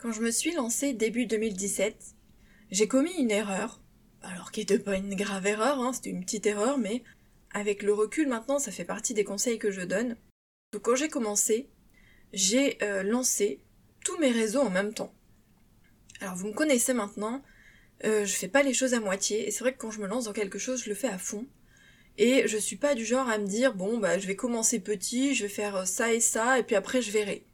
Quand je me suis lancée début 2017, j'ai commis une erreur. Alors qui n'était pas une grave erreur, hein, c'était une petite erreur, mais avec le recul maintenant, ça fait partie des conseils que je donne. Donc quand j'ai commencé, j'ai euh, lancé tous mes réseaux en même temps. Alors vous me connaissez maintenant, euh, je fais pas les choses à moitié, et c'est vrai que quand je me lance dans quelque chose, je le fais à fond. Et je suis pas du genre à me dire bon bah je vais commencer petit, je vais faire ça et ça, et puis après je verrai.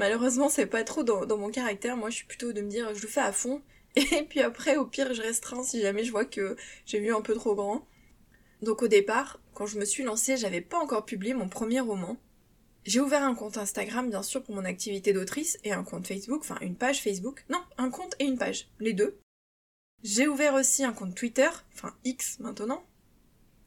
Malheureusement c'est pas trop dans, mon caractère, moi je suis plutôt de me dire je le fais à fond, et puis après au pire je restreins si jamais je vois que j'ai vu un peu trop grand. Donc au départ, quand je me suis lancée, j'avais pas encore publié mon premier roman. J'ai ouvert un compte Instagram, bien sûr, pour mon activité d'autrice, et un compte Facebook, enfin une page Facebook. Non, un compte et une page, les deux. J'ai ouvert aussi un compte Twitter, enfin X maintenant.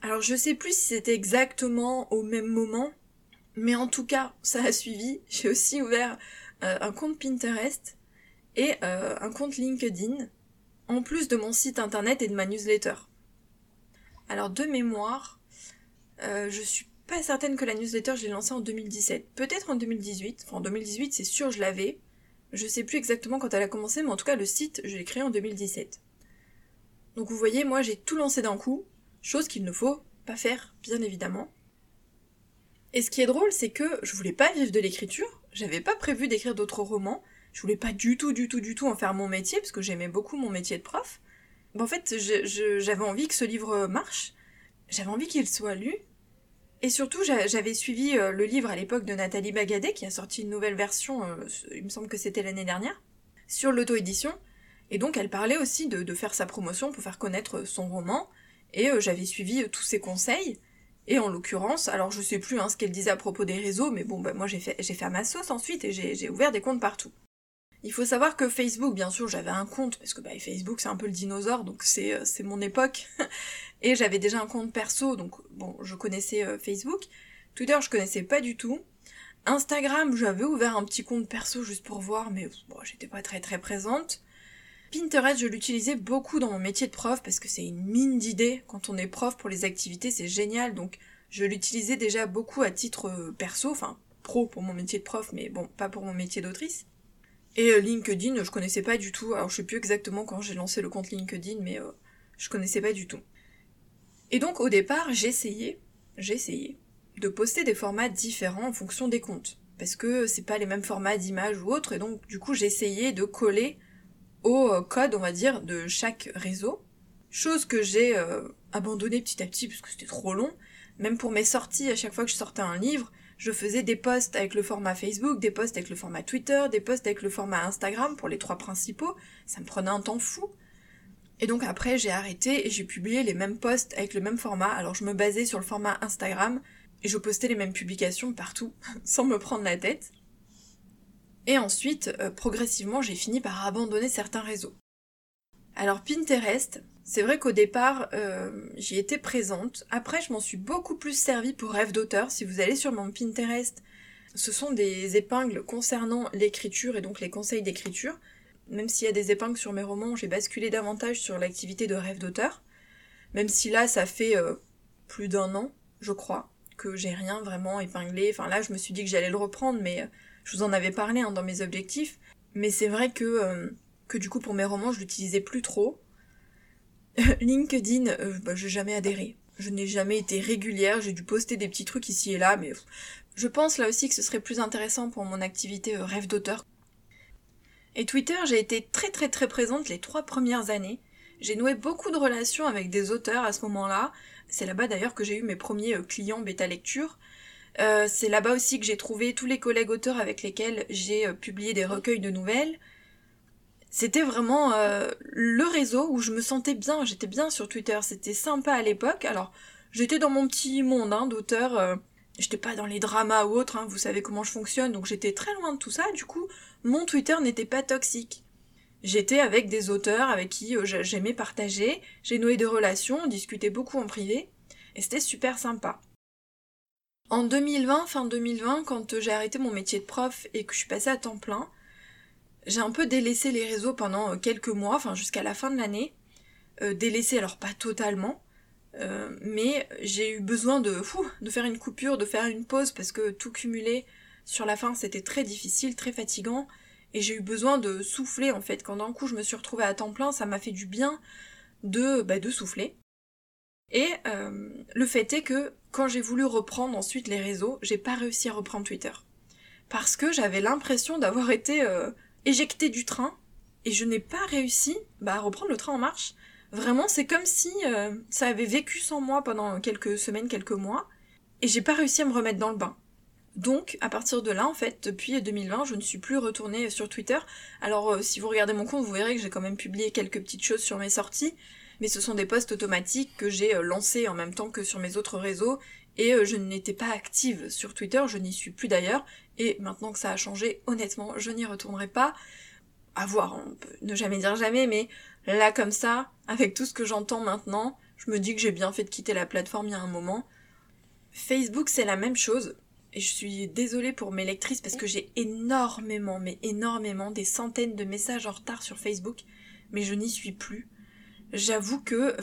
Alors je sais plus si c'était exactement au même moment, mais en tout cas, ça a suivi. J'ai aussi ouvert euh, un compte Pinterest et euh, un compte LinkedIn, en plus de mon site internet et de ma newsletter. Alors de mémoire, euh, je suis pas certaine que la newsletter je l'ai lancée en 2017. Peut-être en 2018. Enfin en 2018 c'est sûr je l'avais. Je sais plus exactement quand elle a commencé, mais en tout cas le site je l'ai créé en 2017. Donc vous voyez, moi j'ai tout lancé d'un coup, chose qu'il ne faut pas faire, bien évidemment. Et ce qui est drôle, c'est que je voulais pas vivre de l'écriture, j'avais pas prévu d'écrire d'autres romans, je voulais pas du tout, du tout, du tout en faire mon métier, parce que j'aimais beaucoup mon métier de prof. en fait, j'avais envie que ce livre marche, j'avais envie qu'il soit lu, et surtout, j'avais suivi euh, le livre à l'époque de Nathalie Bagadet, qui a sorti une nouvelle version, euh, il me semble que c'était l'année dernière, sur l'auto-édition. Et donc, elle parlait aussi de, faire sa promotion pour faire connaître son roman. Et euh, j'avais suivi tous ses conseils. Et en l'occurrence, alors je sais plus hein, ce qu'elle disait à propos des réseaux, mais bon, bah, moi j'ai fait, ma sauce ensuite et j'ai ouvert des comptes partout. Il faut savoir que Facebook, bien sûr, j'avais un compte, parce que bah, Facebook c'est un peu le dinosaure, donc c'est mon époque. Et j'avais déjà un compte perso, donc bon, je connaissais euh, Facebook. Twitter, je connaissais pas du tout. Instagram, j'avais ouvert un petit compte perso juste pour voir, mais bon, j'étais pas très très présente. Pinterest, je l'utilisais beaucoup dans mon métier de prof parce que c'est une mine d'idées. Quand on est prof pour les activités, c'est génial. Donc, je l'utilisais déjà beaucoup à titre euh, perso, enfin pro pour mon métier de prof, mais bon, pas pour mon métier d'autrice. Et euh, LinkedIn, je connaissais pas du tout. Alors, je sais plus exactement quand j'ai lancé le compte LinkedIn, mais je connaissais pas du tout. Et donc au départ, j'ai essayé de poster des formats différents en fonction des comptes. Parce que c'est pas les mêmes formats d'image ou autres, et donc du coup essayé de coller au euh, code, on va dire, de chaque réseau. Chose que j'ai euh, abandonné petit à petit parce que c'était trop long. Même pour mes sorties, à chaque fois que je sortais un livre, je faisais des posts avec le format Facebook, des posts avec le format Twitter, des posts avec le format Instagram pour les trois principaux. Ça me prenait un temps fou. Et donc après j'ai arrêté et j'ai publié les mêmes posts avec le même format. Alors je me basais sur le format Instagram et je postais les mêmes publications partout sans me prendre la tête. Et ensuite, euh, progressivement, j'ai fini par abandonner certains réseaux. Alors Pinterest, c'est vrai qu'au départ, euh, j'y étais présente. Après, je m'en suis beaucoup plus servi pour rêve d'auteur. Si vous allez sur mon Pinterest, ce sont des épingles concernant l'écriture et donc les conseils d'écriture. Même s'il y a des épingles sur mes romans, j'ai basculé davantage sur l'activité de rêve d'auteur. Même si là, ça fait euh, plus d'un an, je crois, que j'ai rien vraiment épinglé. Enfin là, je me suis dit que j'allais le reprendre, mais euh, je vous en avais parlé hein, dans mes objectifs. Mais c'est vrai que, euh, que du coup, pour mes romans, je l'utilisais plus trop. LinkedIn, bah, j'ai jamais adhéré. Je n'ai jamais été régulière, j'ai dû poster des petits trucs ici et là, mais je pense là aussi que ce serait plus intéressant pour mon activité rêve d'auteur et Twitter, j'ai été très très très présente les trois premières années. J'ai noué beaucoup de relations avec des auteurs à ce moment-là. C'est là-bas d'ailleurs que j'ai eu mes premiers euh, clients bêta lecture. Euh, c'est là-bas aussi que j'ai trouvé tous les collègues auteurs avec lesquels j'ai euh, publié des recueils de nouvelles. C'était vraiment le réseau où je me sentais bien, j'étais bien sur Twitter, c'était sympa à l'époque. Alors, j'étais dans mon petit monde hein, d'auteur, j'étais pas dans les dramas ou autres, hein, vous savez comment je fonctionne, donc j'étais très loin de tout ça, du coup, mon Twitter n'était pas toxique. J'étais avec des auteurs avec qui euh, j'aimais partager, j'ai noué des relations, on discutait beaucoup en privé, et c'était super sympa. En 2020, fin 2020, quand euh, j'ai arrêté mon métier de prof et que je suis passée à temps plein, j'ai un peu délaissé les réseaux pendant euh, quelques mois, enfin jusqu'à la fin de l'année. délaissé alors pas totalement, mais j'ai eu besoin de, de faire une coupure, de faire une pause parce que tout cumulé, sur la fin, c'était très difficile, très fatigant, Et j'ai eu besoin de souffler en fait. Quand d'un coup je me suis retrouvée à temps plein, ça m'a fait du bien de, bah, de souffler. Et euh, le fait est que quand j'ai voulu reprendre ensuite les réseaux, j'ai pas réussi à reprendre Twitter. Parce que j'avais l'impression d'avoir été euh, éjectée du train et je n'ai pas réussi bah, à reprendre le train en marche. Vraiment, c'est comme si euh, ça avait vécu sans moi pendant quelques semaines, quelques mois, et j'ai pas réussi à me remettre dans le bain. Donc, à partir de là, en fait, depuis 2020, je ne suis plus retournée sur Twitter. Alors, euh, si vous regardez mon compte, vous verrez que j'ai quand même publié quelques petites choses sur mes sorties, mais ce sont des posts automatiques que j'ai euh, lancés en même temps que sur mes autres réseaux, et je n'étais pas active sur Twitter, je n'y suis plus d'ailleurs, et maintenant que ça a changé, honnêtement, je n'y retournerai pas. À voir, on peut ne jamais dire jamais, mais Là, comme ça, avec tout ce que j'entends maintenant, je me dis que j'ai bien fait de quitter la plateforme il y a un moment. Facebook, c'est la même chose. Et je suis désolée pour mes lectrices parce que j'ai énormément, mais énormément, des centaines de messages en retard sur Facebook, mais je n'y suis plus. J'avoue que,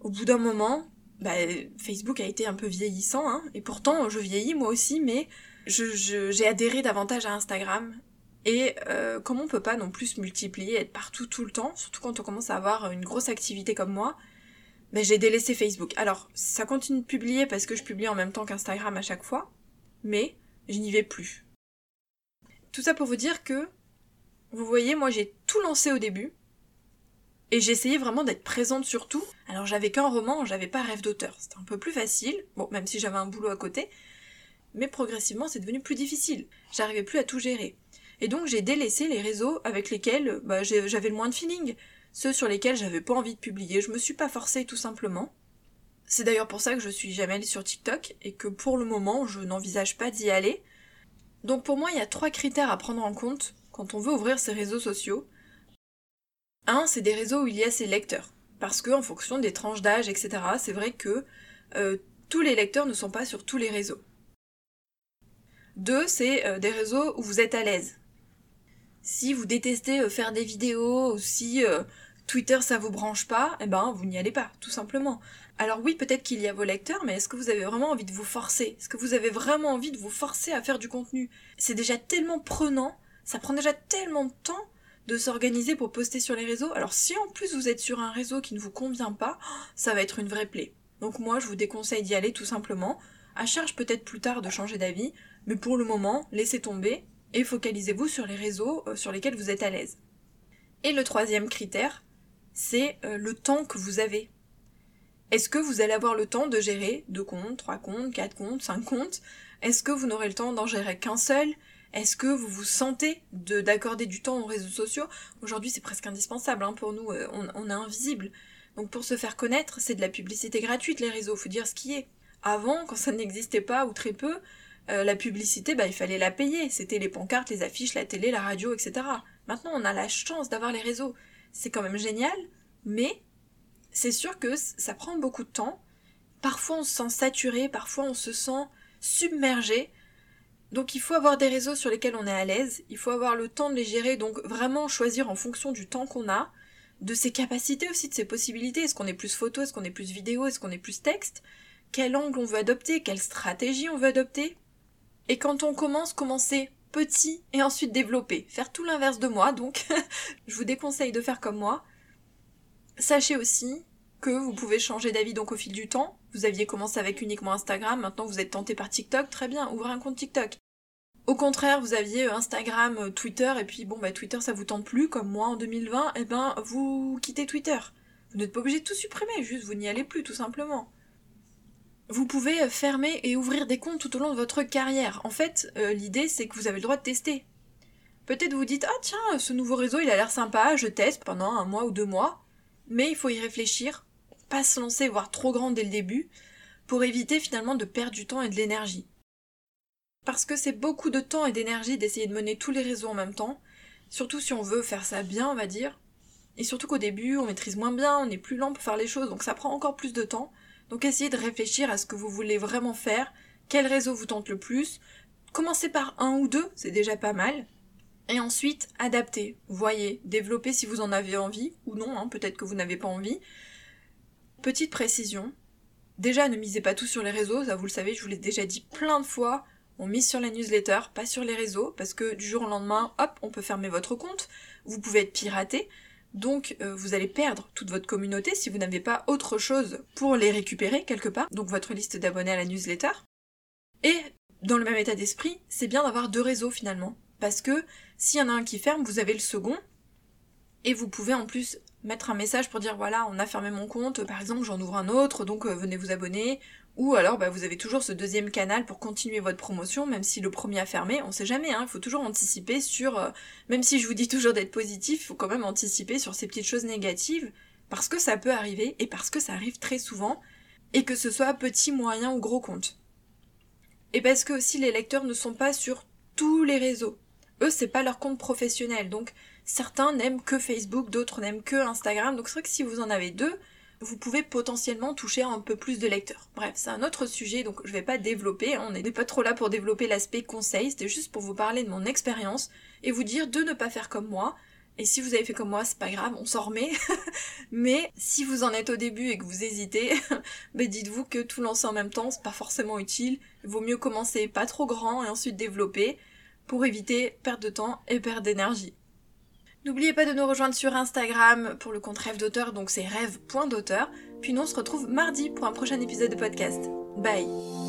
au bout d'un moment, bah, Facebook a été un peu vieillissant, hein, et pourtant je vieillis moi aussi, mais j'ai adhéré davantage à Instagram et euh, comme on peut pas non plus se multiplier, être partout tout le temps, surtout quand on commence à avoir une grosse activité comme moi, ben j'ai délaissé Facebook. Alors, ça continue de publier parce que je publie en même temps qu'Instagram à chaque fois, mais je n'y vais plus. Tout ça pour vous dire que, vous voyez, moi j'ai tout lancé au début, et essayé vraiment d'être présente sur tout. Alors j'avais qu'un roman, j'avais pas rêve d'auteur. C'était un peu plus facile, bon, même si j'avais un boulot à côté, mais progressivement c'est devenu plus difficile. J'arrivais plus à tout gérer. Et donc j'ai délaissé les réseaux avec lesquels bah, j'avais le moins de feeling, ceux sur lesquels j'avais pas envie de publier, je me suis pas forcée tout simplement. C'est d'ailleurs pour ça que je suis jamais allée sur TikTok et que pour le moment je n'envisage pas d'y aller. Donc pour moi il y a trois critères à prendre en compte quand on veut ouvrir ces réseaux sociaux. Un, c'est des réseaux où il y a ses lecteurs. Parce que en fonction des tranches d'âge, etc., c'est vrai que euh, tous les lecteurs ne sont pas sur tous les réseaux. Deux, c'est euh, des réseaux où vous êtes à l'aise. Si vous détestez euh, faire des vidéos ou si Twitter ça vous branche pas, eh ben vous n'y allez pas, tout simplement. Alors oui, peut-être qu'il y a vos lecteurs, mais est-ce que vous avez vraiment envie de vous forcer? Est-ce que vous avez vraiment envie de vous forcer à faire du contenu? C'est déjà tellement prenant, ça prend déjà tellement de temps de s'organiser pour poster sur les réseaux. Alors si en plus vous êtes sur un réseau qui ne vous convient pas, ça va être une vraie plaie. Donc moi je vous déconseille d'y aller tout simplement. À charge peut-être plus tard de changer d'avis, mais pour le moment, laissez tomber et focalisez-vous sur les réseaux euh, sur lesquels vous êtes à l'aise. Et le troisième critère, c'est euh, le temps que vous avez. Est-ce que vous allez avoir le temps de gérer deux comptes, trois comptes, quatre comptes, cinq comptes? Est-ce que vous n'aurez le temps d'en gérer qu'un seul? Est-ce que vous vous sentez d'accorder du temps aux réseaux sociaux? Aujourd'hui, c'est presque indispensable hein, pour nous, euh, on, est invisible. Donc pour se faire connaître, c'est de la publicité gratuite les réseaux, faut dire ce qui est. Avant, quand ça n'existait pas ou très peu, euh, la publicité, bah, il fallait la payer. C'était les pancartes, les affiches, la télé, la radio, etc. Maintenant, on a la chance d'avoir les réseaux. C'est quand même génial, mais c'est sûr que ça prend beaucoup de temps. Parfois, on se sent saturé, parfois, on se sent submergé. Donc, il faut avoir des réseaux sur lesquels on est à l'aise. Il faut avoir le temps de les gérer, donc vraiment choisir en fonction du temps qu'on a, de ses capacités aussi, de ses possibilités. Est-ce qu'on est plus photo, est-ce qu'on est plus vidéo, est-ce qu'on est plus texte? Quel angle on veut adopter? Quelle stratégie on veut adopter? Et quand on commence, commencer petit et ensuite développer. Faire tout l'inverse de moi, donc je vous déconseille de faire comme moi. Sachez aussi que vous pouvez changer d'avis donc au fil du temps. Vous aviez commencé avec uniquement Instagram, maintenant vous êtes tenté par TikTok, très bien, ouvrez un compte TikTok. Au contraire, vous aviez Instagram, euh, Twitter, et puis bon bah Twitter ça vous tente plus, comme moi en 2020, et eh ben vous quittez Twitter. Vous n'êtes pas obligé de tout supprimer, juste vous n'y allez plus tout simplement vous pouvez fermer et ouvrir des comptes tout au long de votre carrière. En fait, euh, l'idée c'est que vous avez le droit de tester. Peut-être vous dites ah tiens ce nouveau réseau il a l'air sympa, je teste pendant un mois ou deux mois, mais il faut y réfléchir, pas se lancer voire trop grand dès le début, pour éviter finalement de perdre du temps et de l'énergie. Parce que c'est beaucoup de temps et d'énergie d'essayer de mener tous les réseaux en même temps, surtout si on veut faire ça bien on va dire, et surtout qu'au début on maîtrise moins bien, on est plus lent pour faire les choses donc ça prend encore plus de temps. Donc essayez de réfléchir à ce que vous voulez vraiment faire, quel réseau vous tente le plus. Commencez par un ou deux, c'est déjà pas mal. Et ensuite, adaptez, voyez, développez si vous en avez envie, ou non, hein, peut-être que vous n'avez pas envie. Petite précision, déjà ne misez pas tout sur les réseaux, ça vous le savez, je vous l'ai déjà dit plein de fois, on mise sur la newsletter, pas sur les réseaux, parce que du jour au lendemain, hop, on peut fermer votre compte, vous pouvez être piraté, donc euh, vous allez perdre toute votre communauté si vous n'avez pas autre chose pour les récupérer quelque part, donc votre liste d'abonnés à la newsletter. Et dans le même état d'esprit, c'est bien d'avoir deux réseaux finalement, parce que s'il y en a un qui ferme, vous avez le second, et vous pouvez en plus mettre un message pour dire voilà, on a fermé mon compte, par exemple j'en ouvre un autre, donc euh, venez vous abonner, ou alors bah, vous avez toujours ce deuxième canal pour continuer votre promotion, même si le premier a fermé, on sait jamais, hein, il faut toujours anticiper sur, euh, même si je vous dis toujours d'être positif, il faut quand même anticiper sur ces petites choses négatives, parce que ça peut arriver, et parce que ça arrive très souvent, et que ce soit petit, moyen ou gros compte. Et parce que aussi les lecteurs ne sont pas sur tous les réseaux. Eux, c'est pas leur compte professionnel, donc certains n'aiment que Facebook, d'autres n'aiment que Instagram, donc c'est vrai que si vous en avez deux, vous pouvez potentiellement toucher un peu plus de lecteurs. Bref, c'est un autre sujet, donc je vais pas développer, hein. on n'est pas trop là pour développer l'aspect conseil, c'était juste pour vous parler de mon expérience et vous dire de ne pas faire comme moi. Et si vous avez fait comme moi, c'est pas grave, on s'en remet. Mais si vous en êtes au début et que vous hésitez, ben dites-vous que tout lancer en même temps, c'est pas forcément utile. Il vaut mieux commencer pas trop grand et ensuite développer pour éviter perte de temps et perte d'énergie. N'oubliez pas de nous rejoindre sur Instagram pour le compte rêve d'auteur, donc c'est rêve.d'auteur. Puis nous on se retrouve mardi pour un prochain épisode de podcast. Bye